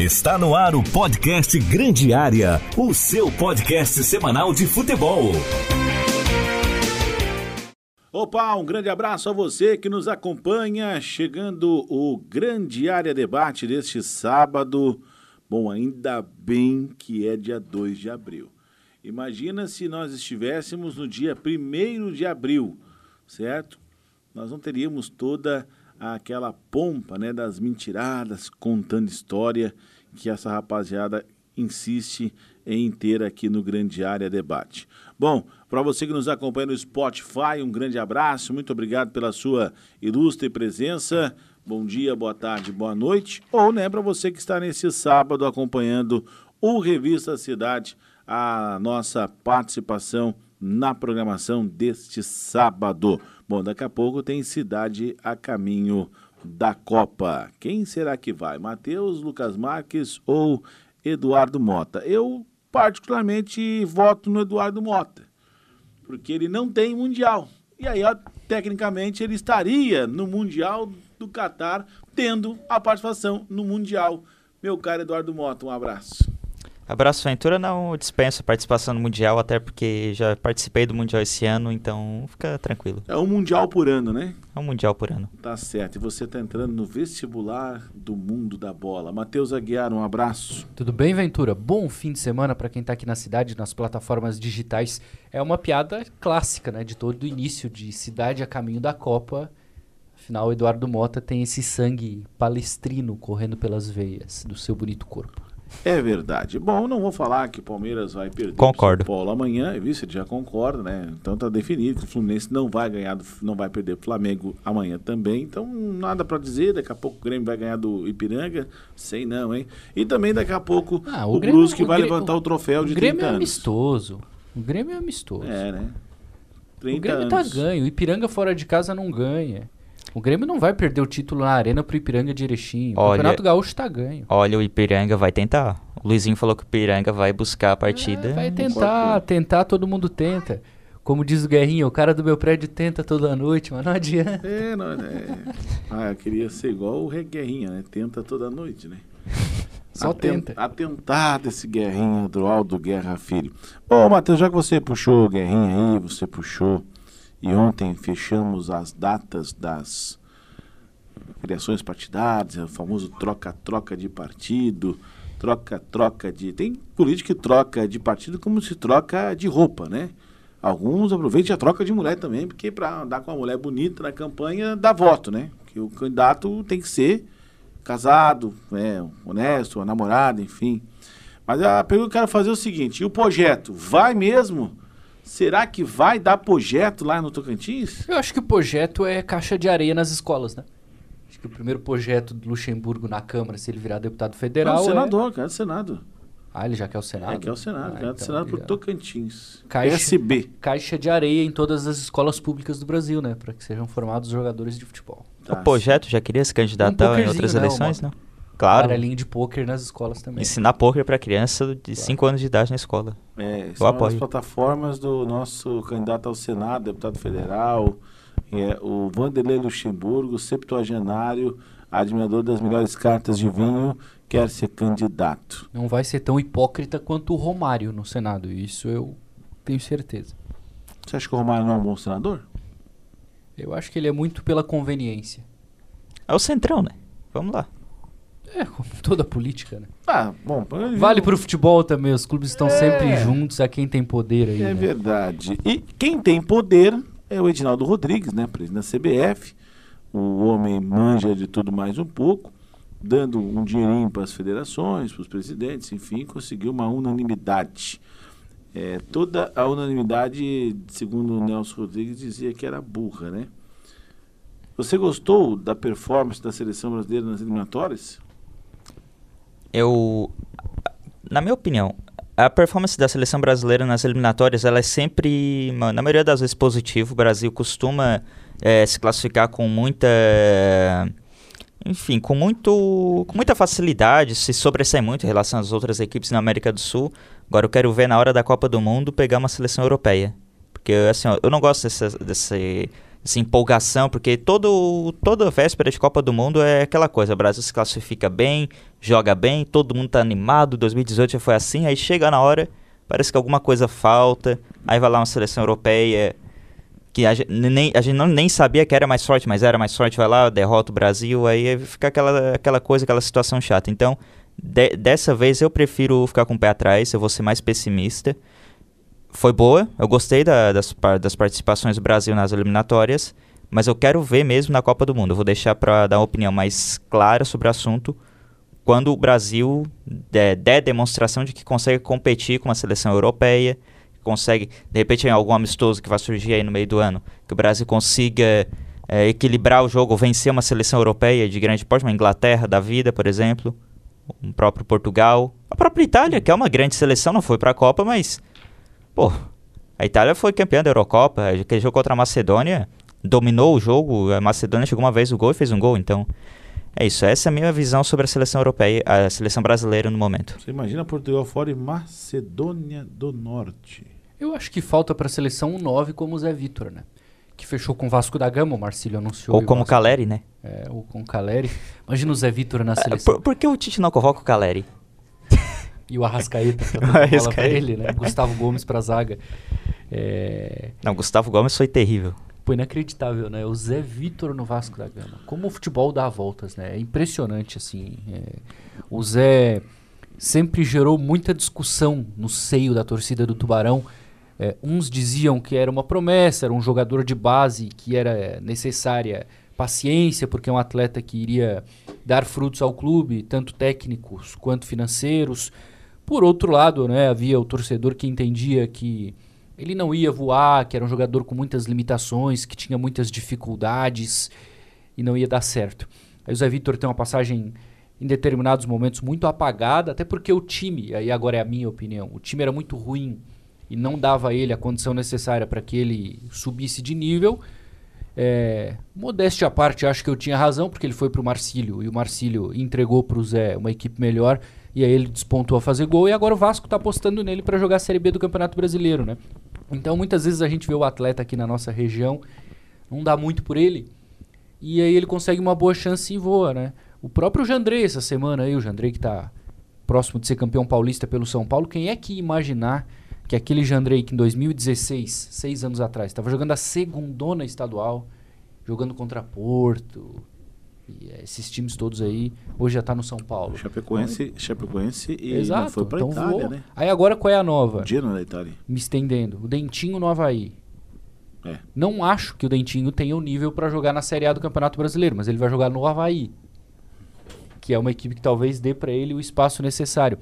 Está no ar o podcast Grande Área, o seu podcast semanal de futebol. Opa, um grande abraço a você que nos acompanha, chegando o Grande Área Debate deste sábado. Bom, ainda bem que é dia 2 de abril. Imagina se nós estivéssemos no dia 1 de abril, certo? Nós não teríamos toda aquela pompa né, das mentiradas contando história que essa rapaziada insiste em ter aqui no Grande Área Debate. Bom, para você que nos acompanha no Spotify, um grande abraço, muito obrigado pela sua ilustre presença. Bom dia, boa tarde, boa noite. Ou, né, para você que está nesse sábado acompanhando o Revista Cidade, a nossa participação na programação deste sábado. Bom, daqui a pouco tem cidade a caminho da Copa. Quem será que vai? Matheus, Lucas Marques ou Eduardo Mota? Eu, particularmente, voto no Eduardo Mota, porque ele não tem Mundial. E aí, ó, tecnicamente, ele estaria no Mundial do Catar, tendo a participação no Mundial. Meu caro Eduardo Mota, um abraço. Abraço Ventura, não dispenso a participação no Mundial, até porque já participei do Mundial esse ano, então fica tranquilo. É um Mundial por ano, né? É um Mundial por ano. Tá certo. E você tá entrando no vestibular do mundo da bola. Matheus Aguiar, um abraço. Tudo bem, Ventura? Bom fim de semana para quem tá aqui na cidade, nas plataformas digitais. É uma piada clássica, né? De todo o início de Cidade a Caminho da Copa. Afinal, Eduardo Mota tem esse sangue palestrino correndo pelas veias do seu bonito corpo. É verdade. Bom, não vou falar que o Palmeiras vai perder Concordo. o São Paulo amanhã, viu? Você já concorda, né? Então tá definido que o Fluminense não vai ganhar, do, não vai perder o Flamengo amanhã também. Então, nada para dizer. Daqui a pouco o Grêmio vai ganhar do Ipiranga. Sei não, hein? E também daqui a pouco Ah, o, Grêmio- Brusque o vai Grêmio- levantar o troféu de o Grêmio 30 é anos. amistoso. O Grêmio é amistoso. É, né? 30 o Grêmio anos. tá ganho. O Ipiranga fora de casa não ganha. O Grêmio não vai perder o título na arena pro Ipiranga de Erechim. O Olha- Campeonato Gaúcho tá ganho. Olha, o Ipiranga vai tentar. O Luizinho falou que o Ipiranga vai buscar a partida. É, vai tentar, tentar, todo mundo tenta. Como diz o Guerrinho, o cara do meu prédio tenta toda noite, mas não adianta. É, não, é. Ah, eu queria ser igual o Rei Guerrinha, né? Tenta toda noite, né? Só Aten- tenta. Atentado esse Guerrinha do Aldo Guerra Filho. Bom, Matheus, já que você puxou o Guerrinha aí, você puxou. E ontem fechamos as datas das criações partidárias, o famoso troca-troca de partido, troca-troca de. Tem político que troca de partido como se troca de roupa, né? Alguns aproveitam a troca de mulher também, porque para andar com uma mulher bonita na campanha dá voto, né? Que o candidato tem que ser casado, né, honesto, uma namorada, enfim. Mas a pergunta que eu quero fazer é o seguinte: e o projeto vai mesmo? Será que vai dar projeto lá no Tocantins? Eu acho que o projeto é caixa de areia nas escolas, né? Acho que o primeiro projeto do Luxemburgo na Câmara, se ele virar deputado federal. Não, é- senador, cara, Senado. Ah, ele já quer o Senado? É que é o Senado, Ah, cara, então Senado por ele- Tocantins. Caixa- SB. Caixa de areia em todas as escolas públicas do Brasil, né? Para que sejam formados jogadores de futebol. Tá. O projeto já queria se candidatar em pokerzinho, outras né, eleições, Mota? não? Claro. Baralhinho de pôquer nas escolas também. Ensinar poker pra criança de 5 anos de idade na escola. É, são as apoio. plataformas do nosso candidato ao Senado, deputado federal, é, o Vanderlei Luxemburgo, septuagenário, admirador das melhores cartas de vinho, quer ser candidato. Não vai ser tão hipócrita quanto o Romário no Senado. Isso eu tenho certeza. Você acha que o Romário não é um bom senador? Eu acho que ele é muito pela conveniência. É o Centrão, né? Vamos lá. É, como toda política, né? Ah, bom. Vale não- pro futebol também, os clubes estão É. sempre juntos a quem tem poder aí. É né? verdade. E quem tem poder é o Edinaldo Rodrigues, né? Presidente da CBF. O homem manja de tudo mais um pouco, dando um dinheirinho para as federações, para os presidentes, enfim, conseguiu uma unanimidade. É, toda a unanimidade, segundo o Nelson Rodrigues, dizia que era burra, né? Você gostou da performance da seleção brasileira nas eliminatórias? Eu. Na minha opinião, a performance da seleção brasileira nas eliminatórias ela é sempre, na maioria das vezes, positivo. O Brasil costuma eh, se classificar com muita. Enfim, com, muito, com muita facilidade, se sobressai muito em relação às outras equipes na América do Sul. Agora eu quero ver na hora da Copa do Mundo pegar uma seleção europeia. Porque assim, ó, eu não gosto dessa, desse essa empolgação, porque todo, toda véspera de Copa do Mundo é aquela coisa, o Brasil se classifica bem, joga bem, todo mundo tá animado, 2018 já foi assim, aí chega na hora, parece que alguma coisa falta, aí vai lá uma seleção europeia que a gente, nem, a gente não, nem sabia que era mais forte, mas era mais forte, vai lá, derrota o Brasil, aí fica aquela, aquela coisa, aquela situação chata. Então, de, dessa vez eu prefiro ficar com o pé atrás, eu vou ser mais pessimista. Foi boa, eu gostei da, das, das participações do Brasil nas eliminatórias, mas eu quero ver mesmo na Copa do Mundo. Eu vou deixar para dar uma opinião mais clara sobre o assunto quando o Brasil der, der demonstração de que consegue competir com uma seleção europeia, consegue, de repente, em algum amistoso que vai surgir aí no meio do ano, que o Brasil consiga é, equilibrar o jogo, vencer uma seleção europeia de grande porte, uma Inglaterra da vida, por exemplo, um próprio Portugal, a própria Itália, que é uma grande seleção, não foi para a Copa, mas, pô, a Itália foi campeã da Eurocopa, aquele jogo contra a Macedônia, dominou o jogo, a Macedônia chegou uma vez o gol e fez um gol, então... É isso, essa é a minha visão sobre a seleção europeia, a seleção brasileira no momento. Você imagina Portugal fora e Macedônia do Norte. Eu acho que falta para a seleção um 9 como o Zé Vitor, né? Que fechou com o Vasco da Gama, o Marcílio anunciou. Ou como o Caleri, né? É, ou com o Caleri. Imagina o Zé Vitor na É, seleção. por, por que o Tite não convoca o Caleri? E o Arrascaeta, bola pra Arrascaeta. ele, né? Gustavo Gomes pra zaga. É... Não, Gustavo Gomes foi terrível. Pô, inacreditável, né? O Zé Vitor no Vasco da Gama. Como o futebol dá voltas, né? É impressionante, assim. é. O Zé sempre gerou muita discussão no seio da torcida do Tubarão. É, uns diziam que era uma promessa, era um jogador de base, que era necessária paciência, porque é um atleta que iria dar frutos ao clube, tanto técnicos quanto financeiros. Por outro lado, né, havia o torcedor que entendia que ele não ia voar, que era um jogador com muitas limitações, que tinha muitas dificuldades e não ia dar certo. Aí o Zé Vitor tem uma passagem em determinados momentos muito apagada, até porque o time, aí agora é a minha opinião, o time era muito ruim e não dava a ele a condição necessária para que ele subisse de nível. É, modéstia à parte, acho que eu tinha razão, porque ele foi pro Marcílio e o Marcílio entregou pro Zé uma equipe melhor e aí ele despontou a fazer gol e agora o Vasco tá apostando nele para jogar a Série B do Campeonato Brasileiro, né? Então muitas vezes a gente vê o atleta aqui na nossa região, não dá muito por ele, e aí ele consegue uma boa chance e voa, né? O próprio Jandrei essa semana aí, o Jandrei que tá próximo de ser campeão paulista pelo São Paulo, quem é que imaginar que aquele Jandrei que em 2016, seis anos atrás, estava jogando a segundona estadual, jogando contra Porto, e eh, esses times todos aí, hoje já tá no São Paulo. Chapecoense, Chapecoense e Exato, não foi pra então Itália, voou. né? Aí agora qual é a nova? Genoa da Itália. Me estendendo. O Dentinho no Havaí. É. Não acho que o Dentinho tenha o nível para jogar na Série A do Campeonato Brasileiro, mas ele vai jogar no Havaí. Que é uma equipe que talvez dê para ele o espaço necessário.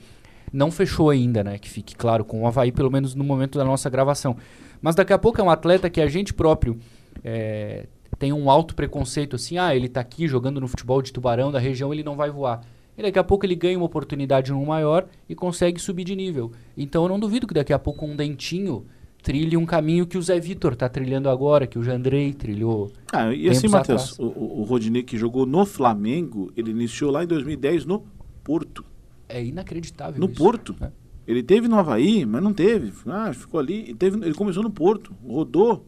Não fechou ainda, né? Que fique claro, com o Havaí, pelo menos no momento da nossa gravação. Mas daqui a pouco é um atleta que a gente próprio é, tem um alto preconceito assim, ah, ele tá aqui jogando no futebol de tubarão da região, ele não vai voar. E daqui a pouco ele ganha uma oportunidade num maior e consegue subir de nível. Então eu não duvido que daqui a pouco um dentinho trilhe um caminho que o Zé Vitor tá trilhando agora, que o Jandrei trilhou. Ah, e assim, Matheus, o o Rodinei que jogou no Flamengo, ele iniciou lá em 2010 no Porto. É inacreditável No isso. Porto. né? Ele teve no Havaí, mas não teve. Ah, ficou ali. Ele, teve, ele começou no Porto, rodou.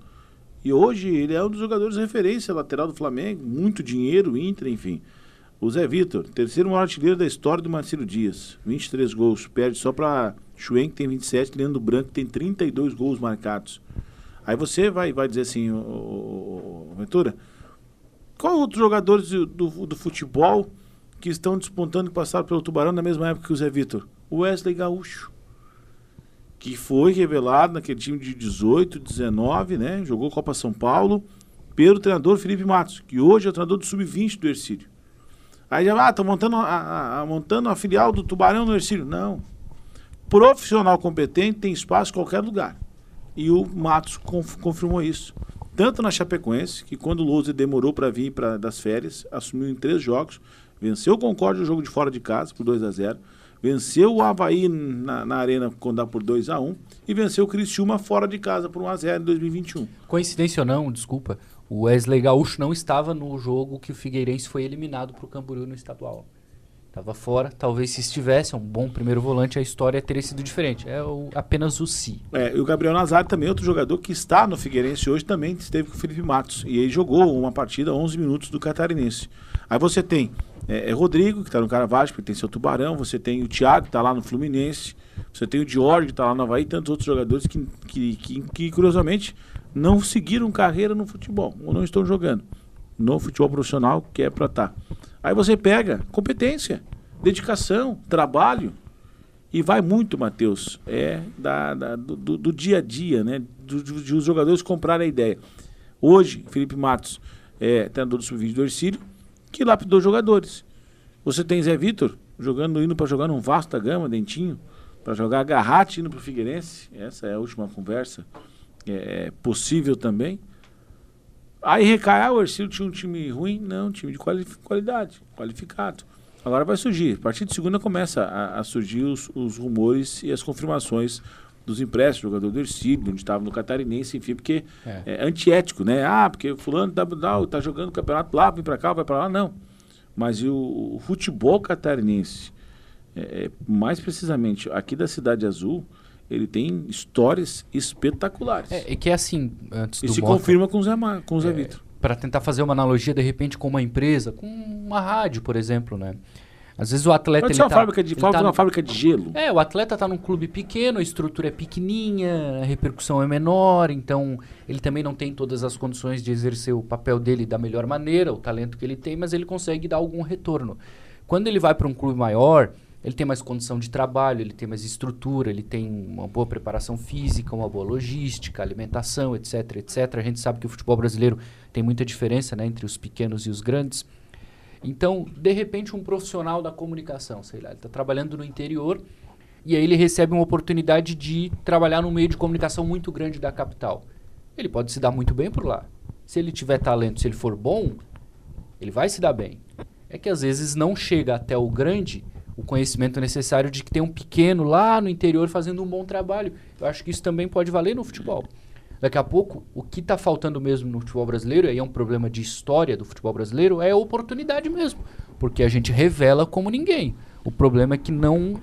E hoje ele é um dos jogadores de referência lateral do Flamengo. Muito dinheiro, Inter, enfim. O Zé Vitor, terceiro maior artilheiro da história do Marcelo Dias. 23 gols. Perde só para Schwen, que tem 27, Leandro Branco, que tem 32 gols marcados. Aí você vai, vai dizer assim, ô, ô, ô, Ventura, qual outros jogadores do, do, do futebol que estão despontando e passaram pelo Tubarão na mesma época que o Zé Vitor? O Wesley Gaúcho, que foi revelado naquele time de 18, 19, né? Jogou Copa São Paulo, pelo treinador Felipe Matos, que hoje é o treinador do Sub-20 do Ercílio. Aí já, ah, estão montando a, a- a- montando a filial do Tubarão no Ercílio. Não. Profissional competente tem espaço em qualquer lugar. E o Matos conf- confirmou isso. Tanto na Chapecoense, que quando o Lousa demorou para vir das férias, assumiu em três jogos, venceu o Concórdia no jogo de fora de casa por 2 a 0 venceu o Havaí na, na Arena quando dá por 2 a 1 e venceu o Criciúma fora de casa por 1 a 0 em 2021. Coincidência ou não, desculpa, o Wesley Gaúcho não estava no jogo que o Figueirense foi eliminado pro Camboriú no estadual. Tava fora. Talvez se estivesse um bom primeiro volante, a história teria sido diferente. É o, apenas o si. É, e o Gabriel Nazário também, outro jogador que está no Figueirense hoje, também esteve com o Felipe Matos. E aí jogou uma partida 11 minutos do Catarinense. Aí você tem é, é Rodrigo, que está no Caravaggio, que tem seu Tubarão. Você tem o Thiago, que está lá no Fluminense. Você tem o Dior, que está lá no Havaí. E tantos outros jogadores que, que, que, que, curiosamente, não seguiram carreira no futebol. Ou não estão jogando no futebol profissional, que é para estar. Tá. Aí você pega competência, dedicação, trabalho. E vai muito, Matheus, é da, da do, do, dia a dia, né? De os jogadores comprarem a ideia. Hoje, Felipe Matos é treinador do sub-20 do Ercílio, que lapidou jogadores. Você tem Zé Vitor jogando, indo para jogar num vasta gama, dentinho, para jogar Garrate indo para o Figueirense. Essa é a última conversa. É, é possível também. Aí recai, ah, o Ercílio tinha um time ruim? Não, um time de quali qualidade, qualificado. Agora vai surgir. A partir de segunda começa a, a surgir os, os, rumores e as confirmações dos empréstimos, jogador do Ercílio, onde estava no Catarinense, enfim, porque é. é, antiético, né? Ah, porque fulano tá, tá, tá jogando campeonato lá, vem para cá, vai para lá, não. Mas o, o futebol catarinense, é, é, mais precisamente aqui da Cidade Azul, ele tem histórias espetaculares. É, é que é assim, antes e do se Mota, confirma com o Zé, com o Zé é, Vitor. Para tentar fazer uma analogia, de repente, com uma empresa, com uma rádio, por exemplo, né? Às vezes o atleta. Pode ser uma, tá, fábrica de, tá uma fábrica de gelo. É, o atleta está num clube pequeno, a estrutura é pequenininha, a repercussão é menor, então ele também não tem todas as condições de exercer o papel dele da melhor maneira, o talento que ele tem, mas ele consegue dar algum retorno. Quando ele vai para um clube maior, ele tem mais condição de trabalho, ele tem mais estrutura, ele tem uma boa preparação física, uma boa logística, alimentação, etc, etc. A gente sabe que o futebol brasileiro tem muita diferença né, entre os pequenos e os grandes. Então, de repente, um profissional da comunicação, sei lá, ele está trabalhando no interior e aí ele recebe uma oportunidade de trabalhar num meio de comunicação muito grande da capital. Ele pode se dar muito bem por lá. Se ele tiver talento, se ele for bom, ele vai se dar bem. É que às vezes não chega até o grande o conhecimento necessário de que tem um pequeno lá no interior fazendo um bom trabalho. Eu acho que isso também pode valer no futebol. Daqui a pouco, o que está faltando mesmo no futebol brasileiro, e é um problema de história do futebol brasileiro, é a oportunidade mesmo. Porque a gente revela como ninguém. O problema é que não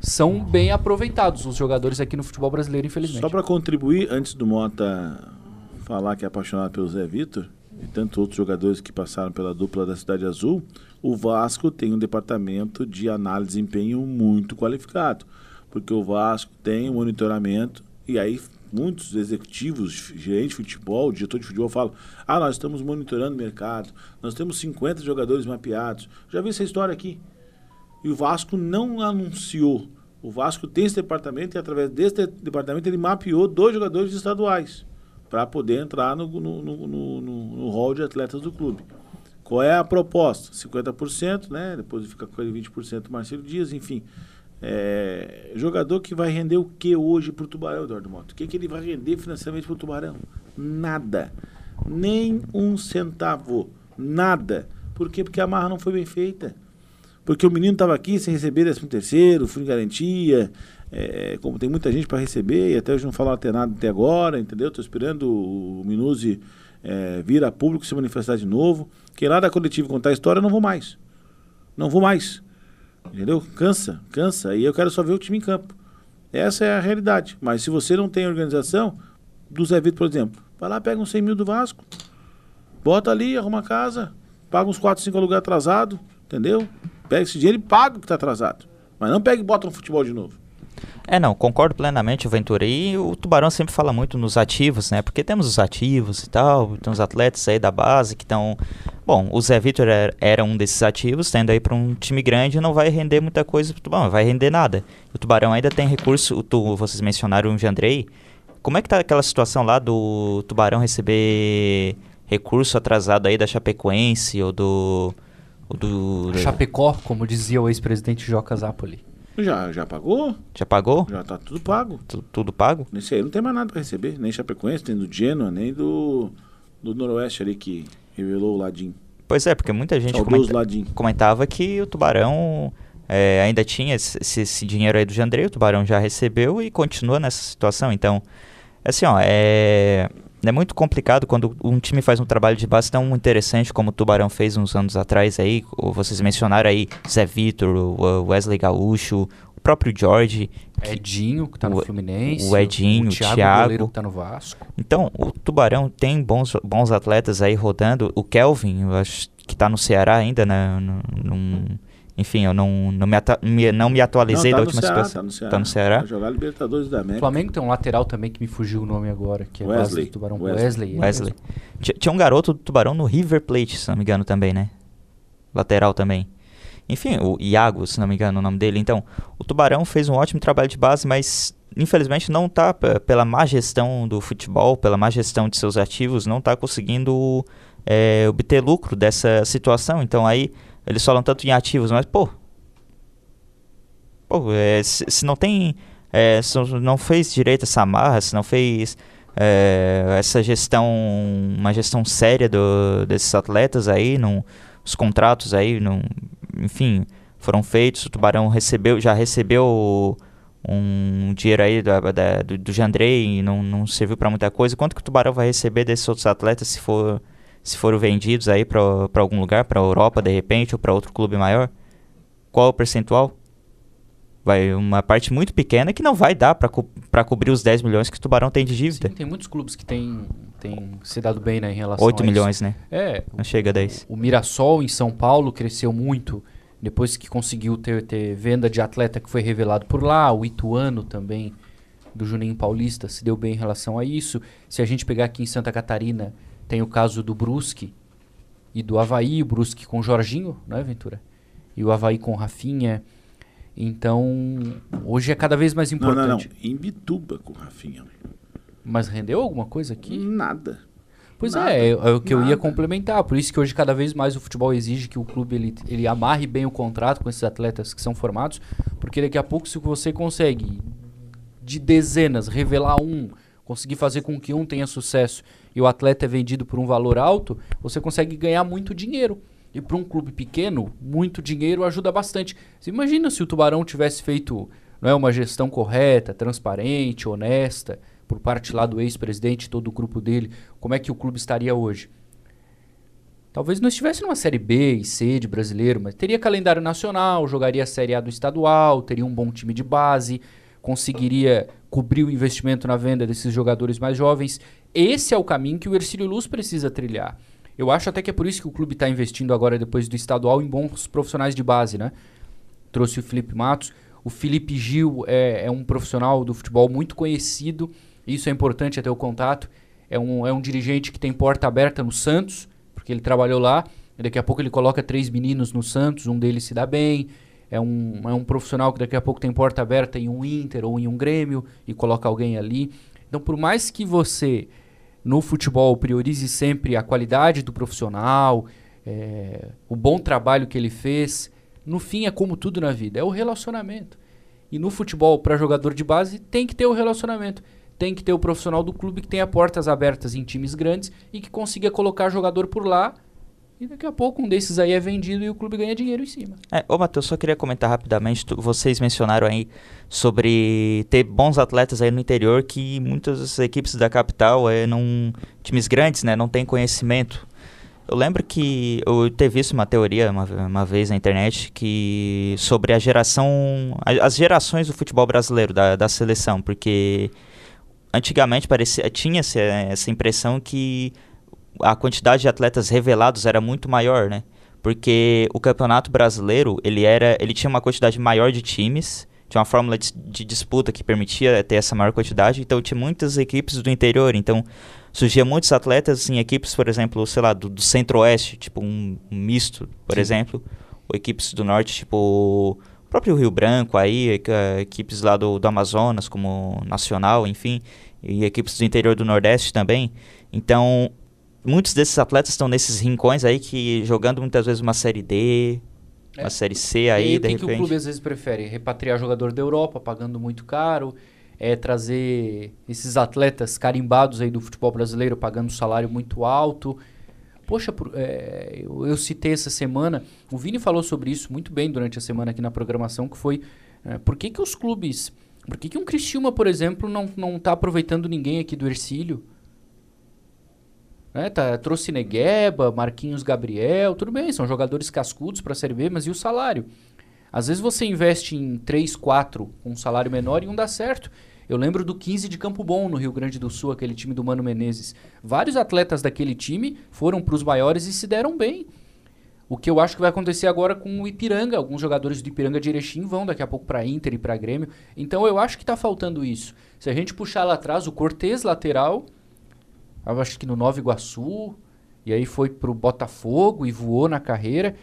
são bem aproveitados os jogadores aqui no futebol brasileiro, infelizmente. Só para contribuir, antes do Mota falar que é apaixonado pelo Zé Vitor, e tantos outros jogadores que passaram pela dupla da Cidade Azul, o Vasco tem um departamento de análise de desempenho muito qualificado, porque o Vasco tem um monitoramento e aí muitos executivos, gerentes de futebol, diretor de futebol falam: "Ah, nós estamos monitorando o mercado. Nós temos 50 jogadores mapeados". Já vi essa história aqui. E o Vasco não anunciou. O Vasco tem esse departamento e através desse departamento ele mapeou dois jogadores estaduais para poder entrar no, no, no, no, hall de atletas do clube. Qual é a proposta? 50%, né? Depois fica com 20% Marcelo Dias, enfim. É, jogador que vai render o que hoje para o Tubarão, Eduardo Mota? O que, que ele vai render financeiramente para o Tubarão? Nada. Nem um centavo. Nada. Por quê? Porque a marra não foi bem feita. Porque o menino estava aqui sem receber 13 terceiro, fui garantia, é, como tem muita gente para receber, e até hoje não falaram até nada até agora, entendeu? Estou esperando o Minuzi é, vir a público se manifestar de novo. Quem lá da coletiva contar a história, eu não vou mais. Não vou mais. Entendeu? Cansa, cansa. E eu quero só ver o time em campo. Essa é a realidade. Mas se você não tem organização, do Zé Vitor, por exemplo, vai lá, pega uns 100 mil do Vasco, bota ali, arruma casa, paga uns 4, 5 aluguel atrasado, entendeu? Pega esse dinheiro e paga o que está atrasado. Mas não pega e bota no futebol de novo. É, não, concordo plenamente, Ventura. E o Tubarão sempre fala muito nos ativos, né? Porque temos os ativos e tal, tem os atletas aí da base que estão. Bom, o Zé Vitor era, era, um desses ativos, tendo aí para um time grande, não vai render muita coisa Tubarão, vai render nada. O Tubarão ainda tem recurso, tu, vocês mencionaram o Jandrei. Como é que tá aquela situação lá do Tubarão receber recurso atrasado aí da Chapecoense ou do. Ou do Chapecó, como dizia o ex-presidente Joca Zapoli. Já, já pagou? Já pagou? Já tá tudo pago. tudo pago? Nesse aí não tem mais nada para receber. Nem Chapecoense, nem do Genoa, nem do, do Noroeste ali que revelou o Ladinho. Pois é, porque muita gente comenta, comentava que o Tubarão é, ainda tinha esse, esse, dinheiro aí do Jandrei, o Tubarão já recebeu e continua nessa situação. Então, assim, ó, é, é muito complicado quando um time faz um trabalho de base tão interessante como o Tubarão fez uns anos atrás aí. Vocês mencionaram aí Zé Vitor, o Wesley Gaúcho, o próprio George. Edinho, que tá no Fluminense. O Edinho, o Thiago, Thiago. que tá no Vasco. Então, o Tubarão tem bons, bons atletas aí rodando. O Kelvin, eu acho que tá no Ceará ainda, né? Num, enfim, eu não, não, me, me não me atualizei não, tá da última Ceará, situação. Tá no Ceará. Tá no Ceará. Vai jogar Libertadores da América. O Flamengo tem um lateral também que me fugiu o nome agora, que é Wesley. do Tubarão. Wesley. Wesley. Wesley. Tinha, tinha um garoto do Tubarão no River Plate, se não me engano, também, né? Lateral também. Enfim, o Iago, se não me engano o nome dele. Então, o Tubarão fez um ótimo trabalho de base, mas infelizmente não está pela má gestão do futebol, pela má gestão de seus ativos, não está conseguindo é, obter lucro dessa situação. Então aí eles falam tanto em ativos, mas pô, pô é, se, se, não tem, é, se não fez direito essa marra, se não fez é, essa gestão, uma gestão séria do, desses atletas aí, não, os contratos aí, não, enfim, foram feitos. O Tubarão recebeu, já recebeu um dinheiro aí do, do Jandrei e não, não serviu para muita coisa. Quanto que o Tubarão vai receber desses outros atletas se for se foram vendidos aí para algum lugar, para a Europa de repente ou para outro clube maior? Qual o percentual? Vai uma parte muito pequena que não vai dar para co cobrir os 10 milhões que o Tubarão tem de dívida. Sim, tem muitos clubes que têm tem se dado bem né, em relação 8 a milhões, isso. né? É. Não chega a 10. O, o Mirassol em São Paulo cresceu muito depois que conseguiu ter, ter venda de atleta que foi revelado por lá, o Ituano também, do Juninho Paulista, se deu bem em relação a isso. Se a gente pegar aqui em Santa Catarina, tem o caso do Brusque e do Havaí, o Brusque com o Jorginho, não é, Ventura? E o Havaí com o Rafinha. Então, hoje é cada vez mais importante. Não, não, não. Em Bituba com Rafinha. Mas rendeu alguma coisa aqui? Nada. Pois Nada, é, é, é o que eu ia nada. complementar. Por isso que hoje cada vez mais o futebol exige que o clube ele, ele amarre bem o contrato com esses atletas que são formados, porque daqui a pouco se você consegue de dezenas revelar um, conseguir fazer com que um tenha sucesso e o atleta é vendido por um valor alto, você consegue ganhar muito dinheiro. E para um clube pequeno, muito dinheiro ajuda bastante. Você imagina se o Tubarão tivesse feito não é uma gestão correta, transparente, honesta, por parte lá do ex-presidente, todo o grupo dele, como é que o clube estaria hoje? Talvez não estivesse numa Série B e C de brasileiro, mas teria calendário nacional, jogaria a Série A do estadual, teria um bom time de base, conseguiria cobrir o investimento na venda desses jogadores mais jovens. Esse é o caminho que o Ercílio Luz precisa trilhar. Eu acho até que é por isso que o clube está investindo agora, depois do estadual, em bons profissionais de base, né? Trouxe o Felipe Matos. O Felipe Gil é, é um profissional do futebol muito conhecido. Isso é importante até o contato. É um, é um dirigente que tem porta aberta no Santos, porque ele trabalhou lá. Daqui a pouco ele coloca três meninos no Santos, um deles se dá bem. É um, é um profissional que daqui a pouco tem porta aberta em um Inter ou em um Grêmio e coloca alguém ali. Então, por mais que você no futebol priorize sempre a qualidade do profissional, é, o bom trabalho que ele fez, no fim é como tudo na vida, é o relacionamento. E no futebol, para jogador de base, tem que ter o relacionamento. Tem que ter o profissional do clube que tenha portas abertas em times grandes e que consiga colocar jogador por lá. E daqui a pouco um desses aí é vendido e o clube ganha dinheiro em cima. É, ô Matheus, só queria comentar rapidamente, tu, vocês mencionaram aí sobre ter bons atletas aí no interior que muitas equipes da capital, é, não, times grandes, né, não têm conhecimento. Eu lembro que eu ter visto uma teoria uma, uma vez na internet que sobre a geração, a, as gerações do futebol brasileiro, da, da seleção, porque antigamente parecia, tinha essa, essa impressão que a quantidade de atletas revelados era muito maior, né? Porque o campeonato brasileiro, ele era, ele tinha uma quantidade maior de times, tinha uma fórmula de, de, disputa que permitia ter essa maior quantidade, então tinha muitas equipes do interior, então surgia muitos atletas em equipes, por exemplo, sei lá, do, do centro-oeste, tipo um, um, misto, por Sim. exemplo, ou equipes do norte, tipo o próprio Rio Branco aí, equipes lá do, do Amazonas, como Nacional, enfim, e equipes do interior do Nordeste também. Então, muitos desses atletas estão nesses rincões aí que jogando muitas vezes uma série D, é. uma série C aí, e de que repente. que o clube às vezes prefere? Repatriar jogador da Europa, pagando muito caro, é trazer esses atletas carimbados aí do futebol brasileiro, pagando salário muito alto. Poxa, é, eu, eu, citei essa semana, o Vini falou sobre isso muito bem durante a semana aqui na programação, que foi é, por que, que os clubes, por que, que um Criciúma, por exemplo, não, não tá aproveitando ninguém aqui do Ercílio? Né? Tá, trouxe Negueba, Marquinhos Gabriel, tudo bem, são jogadores cascudos para a Série B, mas e o salário? Às vezes você investe em 3, 4 com um salário menor e um dá certo. Eu lembro do 15 de Campo Bom, no Rio Grande do Sul, aquele time do Mano Menezes. Vários atletas daquele time foram para os maiores e se deram bem. O que eu acho que vai acontecer agora com o Ipiranga. Alguns jogadores do Ipiranga de Erechim vão daqui a pouco para Inter e para Grêmio. Então eu acho que está faltando isso. Se a gente puxar lá atrás, o Cortez lateral, eu acho que no Nova Iguaçu, e aí foi para o Botafogo e voou na carreira.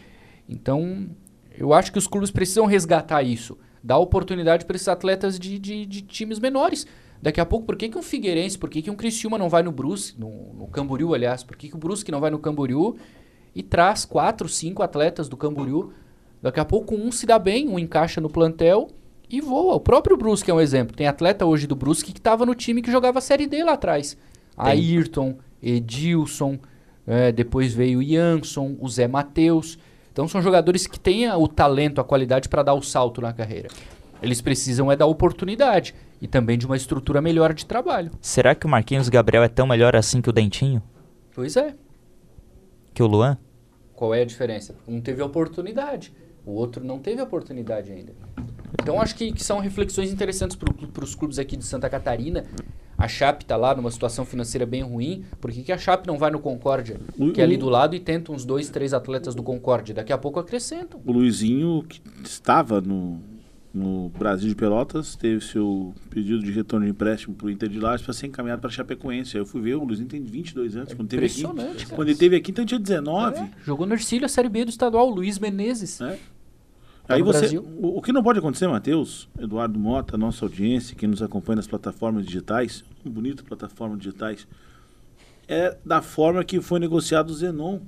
Então eu acho que os clubes precisam resgatar isso. Dar oportunidade para esses atletas de, de, de, times menores. Daqui a pouco, por que, que um Figueirense, por que, que um Criciúma não vai no Brusque, no, no Camboriú, aliás, por que, que o Brusque não vai no Camboriú e traz quatro, cinco atletas do Camboriú. Daqui a pouco um se dá bem, um encaixa no plantel e voa. O próprio Brusque é um exemplo. Tem atleta hoje do Brusque que estava no time que jogava a Série D lá atrás. Ayrton, Edilson, é, depois veio o Jansson, o Zé Matheus. Então são jogadores que têm o talento, a qualidade para dar o salto na carreira. Eles precisam é da oportunidade e também de uma estrutura melhor de trabalho. Será que o Marquinhos Gabriel é tão melhor assim que o Dentinho? Pois é que o Luan? Qual é a diferença? Um teve oportunidade, o outro não teve oportunidade ainda. Então acho que, que são reflexões interessantes para os clubes aqui de Santa Catarina. A Chape está lá numa situação financeira bem ruim. Por que, que a Chape não vai no Concórdia, que é ali do lado, e tenta uns dois, três atletas do Concórdia? Daqui a pouco acrescentam. O Luizinho, que estava no, no Brasil de Pelotas, teve seu pedido de retorno de empréstimo para o Inter de Lages para ser encaminhado para a Chapecoense. Aí eu fui ver, o Luizinho tem 22 anos. É quando teve aqui, quando ele teve aqui, então tinha 19. É, jogou no Ercílio, a Série B do estadual, Luiz Menezes. É. Aí você, o, o, que não pode acontecer, Matheus, Eduardo Mota, nossa audiência, quem nos acompanha nas plataformas digitais, bonita plataforma digitais, é da forma que foi negociado o Zenon,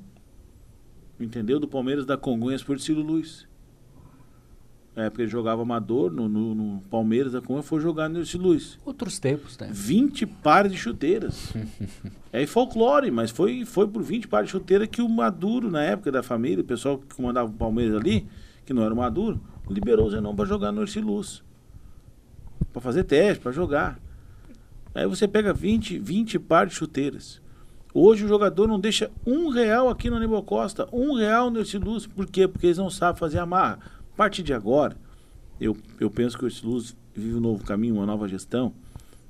entendeu? Do Palmeiras da Congonhas por Ciro Luiz. É, porque ele jogava amador no, no, no Palmeiras, a como foi jogar no Erci Luiz. Outros tempos, né? 20 pares de chuteiras. é folclore, mas foi, foi por 20 pares de chuteira que o Maduro, na época da família, o pessoal que comandava o Palmeiras ali, que não era o Maduro, liberou o Zenon para jogar no Erci Luz. Para fazer teste, para jogar. Aí você pega 20, 20 pares de chuteiras. Hoje o jogador não deixa um real aqui no Aníbal Costa, um real no Erci Luz. Por quê? Porque eles não sabem fazer amarra. A partir de agora, eu, eu penso que o Estiluz vive um novo caminho, uma nova gestão,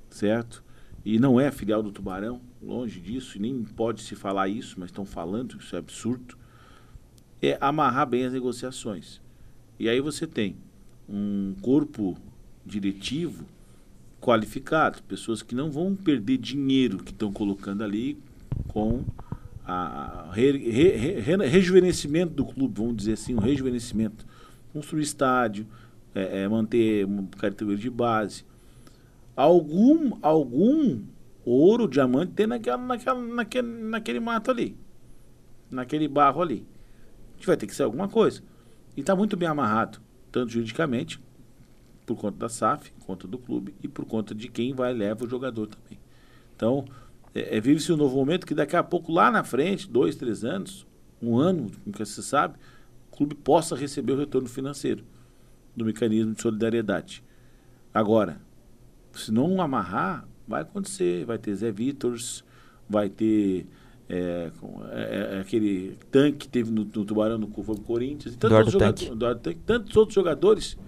certo? E não é filial do Tubarão, longe disso, e nem pode se falar isso, mas estão falando, isso é absurdo. É amarrar bem as negociações. E aí você tem um corpo diretivo qualificado, pessoas que não vão perder dinheiro que estão colocando ali com a, re, re, re, rejuvenescimento do clube, vamos dizer assim, um rejuvenescimento construir estádio, é, é, manter categoria de base. Algum, algum ouro, diamante tem naquela, naquela, naquele, naquele mato ali. Naquele barro ali. A gente vai ter que ser alguma coisa. E está muito bem amarrado, tanto juridicamente, por conta da SAF, por conta do clube, e por conta de quem vai levar o jogador também. Então, é, é vive-se um novo momento que daqui a pouco, lá na frente, dois, três anos, um ano, nunca se sabe, clube possa receber o retorno financeiro do mecanismo de solidariedade. Agora, se não amarrar, vai acontecer. Vai ter Zé Vítors, vai ter é, é, é, aquele tanque que teve no, no Tubarão, no, no Corinthians, e tantos, outros jogadores, tantos outros jogadores.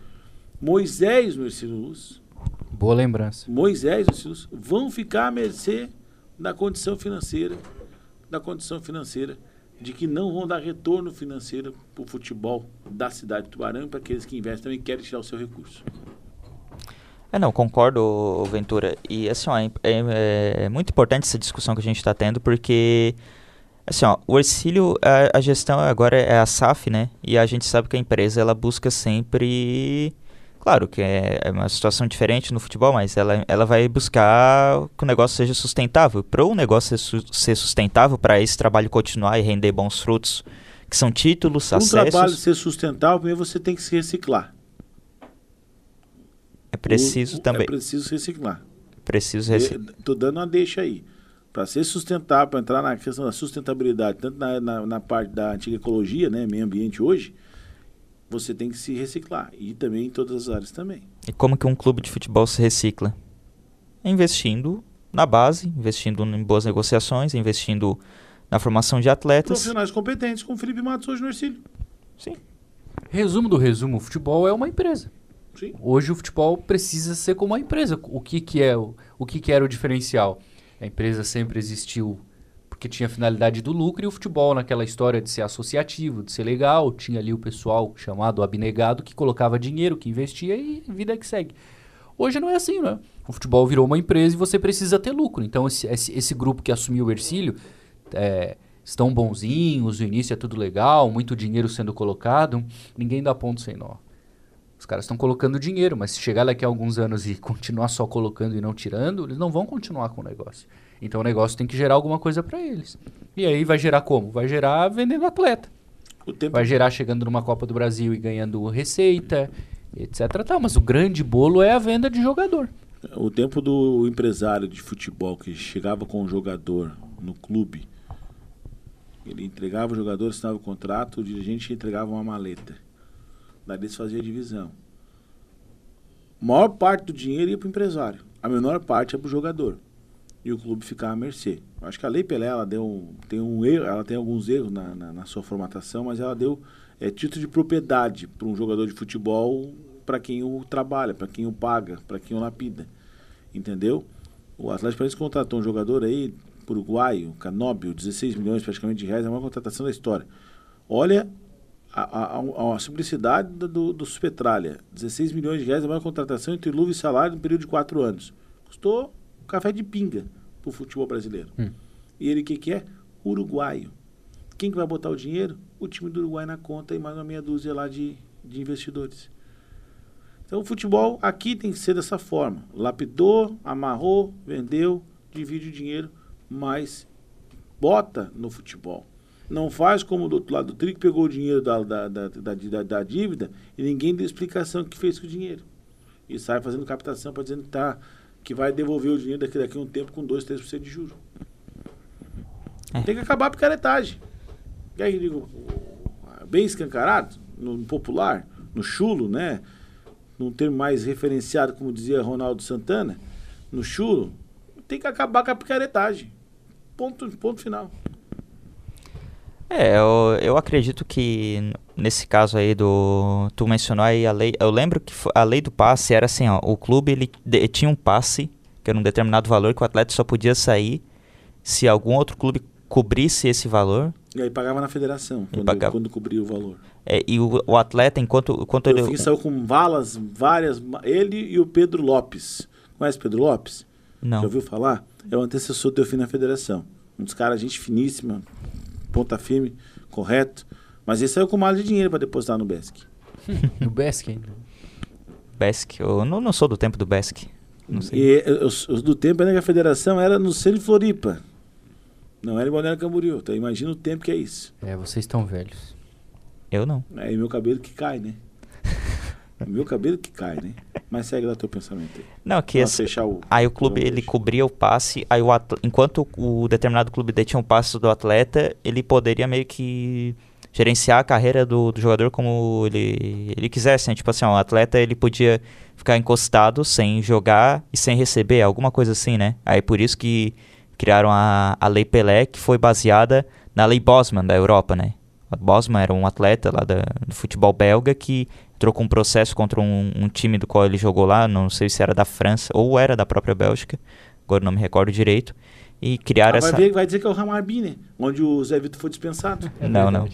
Moisés no Ercílio Luz. Boa lembrança. Moisés no Ercílio Luz vão ficar à mercê da condição financeira, da condição financeira de que não vão dar retorno financeiro para o futebol da cidade de Tubarão e para aqueles que investem também querem tirar o seu recurso. É, não, concordo, Ventura. E, assim, ó, é, é, é muito importante essa discussão que a gente está tendo, porque, assim, ó, o Ercílio, a, a, gestão agora é a SAF, né? E a gente sabe que a empresa, ela busca sempre Claro que é, é uma situação diferente no futebol, mas ela, ela vai buscar que o negócio seja sustentável. Para o negócio ser sustentável, para esse trabalho continuar e render bons frutos, que são títulos, um acessos... Um trabalho ser sustentável, primeiro você tem que se reciclar. É preciso o, também. É preciso reciclar. Preciso reciclar. Estou dando uma deixa aí. Para ser sustentável, para entrar na questão da sustentabilidade, tanto na, na, na parte da antiga ecologia, né, meio ambiente hoje, você tem que se reciclar. E também em todas as áreas também. E como que um clube de futebol se recicla? Investindo na base, investindo em boas negociações, investindo na formação de atletas. Profissionais competentes, como o Felipe Matos hoje no Ercílio. Sim. Resumo do resumo, o futebol é uma empresa. Sim. Hoje o futebol precisa ser como uma empresa. O que, que é o, o que, que era o diferencial? A empresa sempre existiu porque tinha a finalidade do lucro e o futebol naquela história de ser associativo, de ser legal, tinha ali o pessoal chamado abnegado que colocava dinheiro, que investia e vida que segue. Hoje não é assim, né? O futebol virou uma empresa e você precisa ter lucro. Então esse, esse, esse grupo que assumiu o Ercílio é, estão bonzinhos, o início é tudo legal, muito dinheiro sendo colocado, ninguém dá ponto sem nó. Os caras estão colocando dinheiro, mas se chegar daqui a alguns anos e continuar só colocando e não tirando, eles não vão continuar com o negócio. Então o negócio tem que gerar alguma coisa para eles. E aí vai gerar como? Vai gerar vendendo atleta. O tempo Vai gerar chegando numa Copa do Brasil e ganhando receita, etc. Tá, mas o grande bolo é a venda de jogador. O tempo do empresário de futebol que chegava com o jogador no clube, ele entregava o jogador, assinava o contrato, o dirigente entregava uma maleta. Daí eles faziam a divisão. A maior parte do dinheiro ia para o empresário, a menor parte é para o jogador. E o clube ficava à mercê. Eu acho que a Lei Pelé ela deu tem um erro, ela tem alguns erros na, na, na sua formatação, mas ela deu é, título de propriedade para um jogador de futebol para quem o trabalha, para quem o paga, para quem o lapida. Entendeu? O Atlético Paranaense contratou um jogador aí, uruguaio, Canóbio, 16 milhões praticamente de reais, é a maior contratação da história. Olha a, a, a- simplicidade do, do, Supertralha. 16 milhões de reais, a maior contratação entre luva e salário no período de quatro anos. Custou um café de pinga pro futebol brasileiro. Hum. E ele o que, que é? Uruguaio. Quem que vai botar o dinheiro? O time do Uruguai na conta e mais uma meia dúzia lá de, de investidores. Então o futebol aqui tem que ser dessa forma. Lapidou, amarrou, vendeu, divide o dinheiro, mas bota no futebol. Não faz como do outro lado do trigo, pegou o dinheiro da, da, da, da, da- da dívida e ninguém deu explicação que fez com o dinheiro. E sai fazendo captação para dizendo que, tá, que vai devolver o dinheiro daqui, daqui a um tempo com 2, 3% de juros. Tem que acabar a picaretagem. E aí, digo, bem escancarado, no popular, no chulo, né? Num termo mais referenciado, como dizia Ronaldo Santana, no chulo, tem que acabar com a picaretagem. Ponto, ponto final. É, eu, eu acredito que nesse caso aí do. Tu mencionou aí a lei. Eu lembro que a lei do passe era assim, ó. O clube ele de- tinha um passe, que era um determinado valor, que o atleta só podia sair se algum outro clube cobrisse esse valor. E aí pagava na federação, quando, pagava. quando cobria o valor. É, e o, o atleta, enquanto, enquanto ele. Saiu com valas, várias. Ele e o Pedro Lopes. Conhece o Pedro Lopes? Não. Já ouviu falar? É o antecessor do Delfim na federação. Um dos caras, gente finíssima, ponta firme, correto. Mas ele saiu com mala de dinheiro para depositar no BESC. No Besk ainda. Besk. Eu não, não sou do tempo do Besk. Não sei. E eh, os, os do tempo ainda que a federação era no centro de Floripa. Não era em Balneário Camboriú. Então imagina o tempo que é isso. É, vocês estão velhos. Eu não. É e meu cabelo que cai, né? Meu cabelo que cai, né? Mas segue lá teu pensamento aí. Não, que esse, o. Aí o clube ele fechar. cobria o passe, aí o atle- enquanto o determinado clube detinha o passe do atleta, ele poderia meio que gerenciar a carreira do, do jogador como ele, ele quisesse, né? Tipo assim, ó, o atleta ele podia ficar encostado sem jogar e sem receber, alguma coisa assim, né? Aí por isso que criaram a, a Lei Pelé, que foi baseada na Lei Bosman da Europa, né? O Bosman era um atleta lá da, do futebol belga que entrou com um processo contra um, um time do qual ele jogou lá, não sei se era da França ou era da própria Bélgica, agora não me recordo direito, e criaram Ah, vai, essa... ver, vai dizer que é o Ramarbi, né? Onde o Zé Vitor foi dispensado. É Não, não.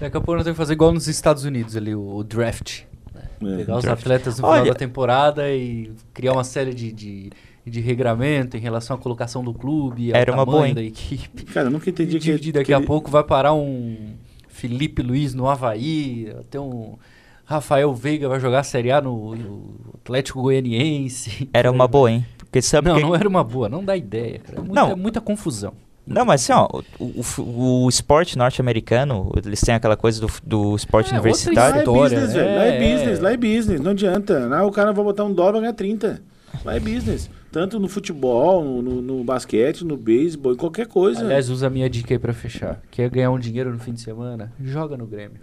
Daqui a pouco nós temos que fazer igual nos Estados Unidos ali, o, o draft. É. Pegar os draft. atletas no final Olha- da temporada e criar uma série de, de, de regramento em relação à colocação do clube, ao Era uma boa, hein? da equipe. Cara, eu nunca E entendi que. que daqui a ele- pouco vai parar um Felipe Luiz no Havaí, tem um Rafael Veiga vai jogar a Série A no, no Atlético Goianiense. Era uma boa, hein? Porque sabe Não, quê? não era uma boa, não dá ideia, cara. É muita, Não. muita confusão. Não, mas assim, ó, o, o, o esporte norte-americano, eles têm aquela coisa do, do esporte É, outra Lá universitário. é business, velho. Lá é é. business, lá é business. Não adianta. Lá o cara vai botar um dólar vai ganhar 30. Lá é business. Tanto no futebol, no, no, no basquete, no beisebol, em qualquer coisa. Aliás, usa a minha dica aí pra fechar. Quer ganhar um dinheiro no fim de semana? Joga no Grêmio.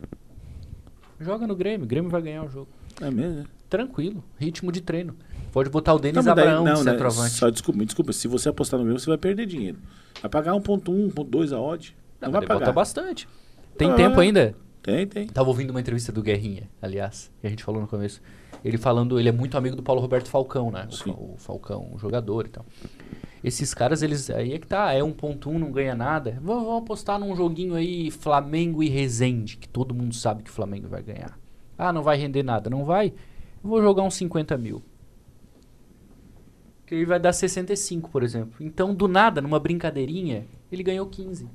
Joga no Grêmio, o Grêmio vai ganhar o jogo. é mesmo. né? Tranquilo, ritmo de treino. Pode botar o Denis Não, mas daí- Abraão de não, né? centroavante. Só desculpa, me desculpa. Se você apostar no Grêmio, você vai perder dinheiro. Vai pagar 1.1, 1.2 a odd. Não, Não, vai ele bota pagar. bastante. Tem Ah. tempo ainda? Tem, tem. Tava ouvindo uma entrevista do Guerrinha, aliás, que a gente falou no começo. Ele falando, ele é muito amigo do Paulo Roberto Falcão, né? O, o Falcão, o jogador e tal. Esses caras, eles. Aí é que tá, é 1.1, não ganha nada. Vamos, vamos apostar num joguinho aí, Flamengo e Resende, que todo mundo sabe que o Flamengo vai ganhar. Ah, não vai render nada. Não vai? Vou jogar uns 50 mil. Que ele vai dar 65, por exemplo. Então, do nada, numa brincadeirinha, ele ganhou 15.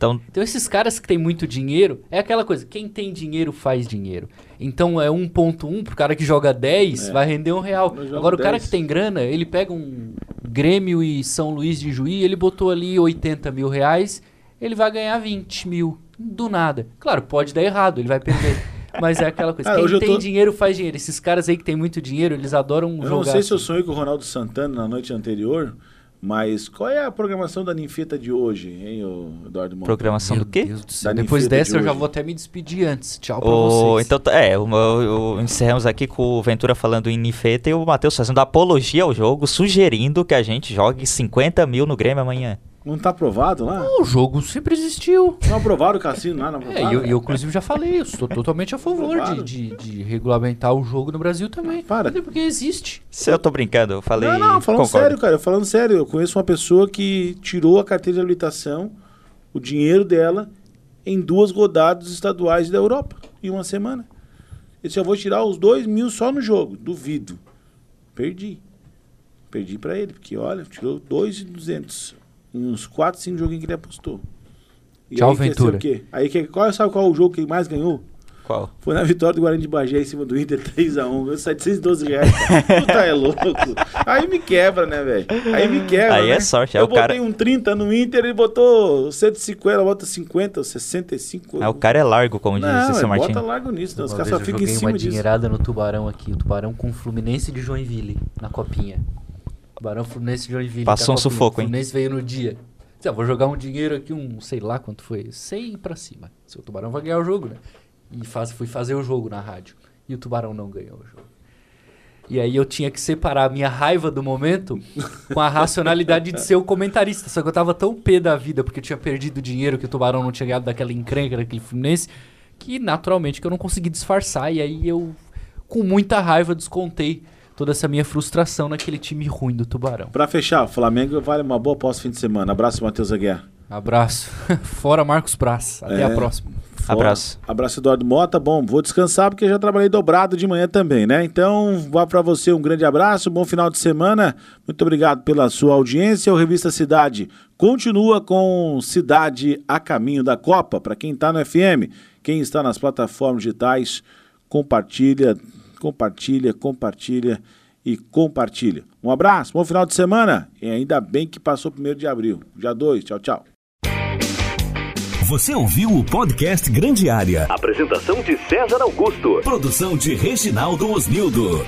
Então, Então esses caras que têm muito dinheiro, é aquela coisa, quem tem dinheiro faz dinheiro. Então é 1.1 pro cara que joga 10, É. vai render um real. Eu Agora o cara 10. que tem grana, ele pega um Grêmio e São Luís de Juí, ele botou ali 80 mil reais, ele vai ganhar 20 mil. Do nada. Claro, pode dar errado, ele vai perder. Mas é aquela coisa, hoje quem eu tem tô- dinheiro faz dinheiro. Esses caras aí que tem muito dinheiro, eles adoram Eu jogar. não sei se eu assim. sonhei com o Ronaldo Santana na noite anterior, mas qual é a programação da ninfeta de hoje, hein, Eduardo Monta? programação Meu do quê? Deus do. Da Depois Ninfeta dessa de eu já vou até me despedir antes. Tchau pra O, vocês. então, tá- é, o, o- o- encerramos aqui com o Ventura falando em Nifeta e o Matheus fazendo apologia ao jogo, sugerindo que a gente jogue 50 mil no Grêmio amanhã. Não tá aprovado lá? O jogo sempre existiu. Não aprovaram o cassino lá, não É, aprovaram? e eu, eu, inclusive já falei, eu estou totalmente a favor de, de, de regulamentar o jogo no Brasil também. Para. Até porque existe. Se eu tô brincando, eu falei. Não, não, falando concordo. sério, cara. Falando sério, eu conheço uma pessoa que tirou a carteira de habilitação, o dinheiro dela, em duas rodadas estaduais da Europa, em uma semana. Eu disse, eu vou tirar os dois mil só no jogo. Duvido. Perdi. Perdi pra ele, porque olha, tirou dois e duzentos em uns quatro, cinco joguinhos que ele apostou. E Tchau, aí, Ventura. o quê? Aí, qual, sabe qual é o jogo que ele mais ganhou? Qual? Foi na vitória do Guarani de Bagé em cima do Inter 3x1. Eu 712 reais. cara. Tu tá é louco. Aí me quebra, né, velho? Aí me quebra. Aí né? é sorte, Eu o cara- botei um 30 no Inter, ele botou 150, ela bota 50, 65. Ah, o cara é largo, como Não, diz o seu é, Martin. bota largo nisso. Né? Os Uma caras só ficam em cima uma disso. dinheirada no Tubarão aqui, o Tubarão com o Fluminense de Joinville, na copinha. Tubarão Fluminense de Joinville. Passou um sufoco, hein? O Fluminense veio no dia. Ah, vou jogar um dinheiro aqui, um sei lá quanto foi, 100 pra cima. Seu Tubarão vai ganhar o jogo, né? E faz, fui fazer o jogo na rádio. E o Tubarão não ganhou o jogo. E aí eu tinha que separar a minha raiva do momento com a racionalidade de ser o comentarista. Só que eu tava tão pé da vida porque eu tinha perdido dinheiro que o Tubarão não tinha ganhado daquela encrenca daquele Fluminense, que naturalmente que eu não consegui disfarçar. E aí eu, com muita raiva, descontei toda essa minha frustração naquele time ruim do Tubarão. Pra fechar, o Flamengo vale uma boa aposta fim de semana. Abraço, Matheus Aguiar. Abraço. Fora Marcos Braz. Até É. a próxima. Fora. Abraço. Abraço, Eduardo Mota. Bom, vou descansar porque já trabalhei dobrado de manhã também, né? Então, vá para você um grande abraço, bom final de semana. Muito obrigado pela sua audiência. O Revista Cidade continua com Cidade a caminho da Copa. Para quem está no FM, quem está nas plataformas digitais, compartilha, compartilha, compartilha e compartilha. Um abraço, bom final de semana e ainda bem que passou o 1 de abril. Dia 2, tchau, tchau. Você ouviu o podcast Grande Área. Apresentação de César Augusto. Produção de Reginaldo Osnildo.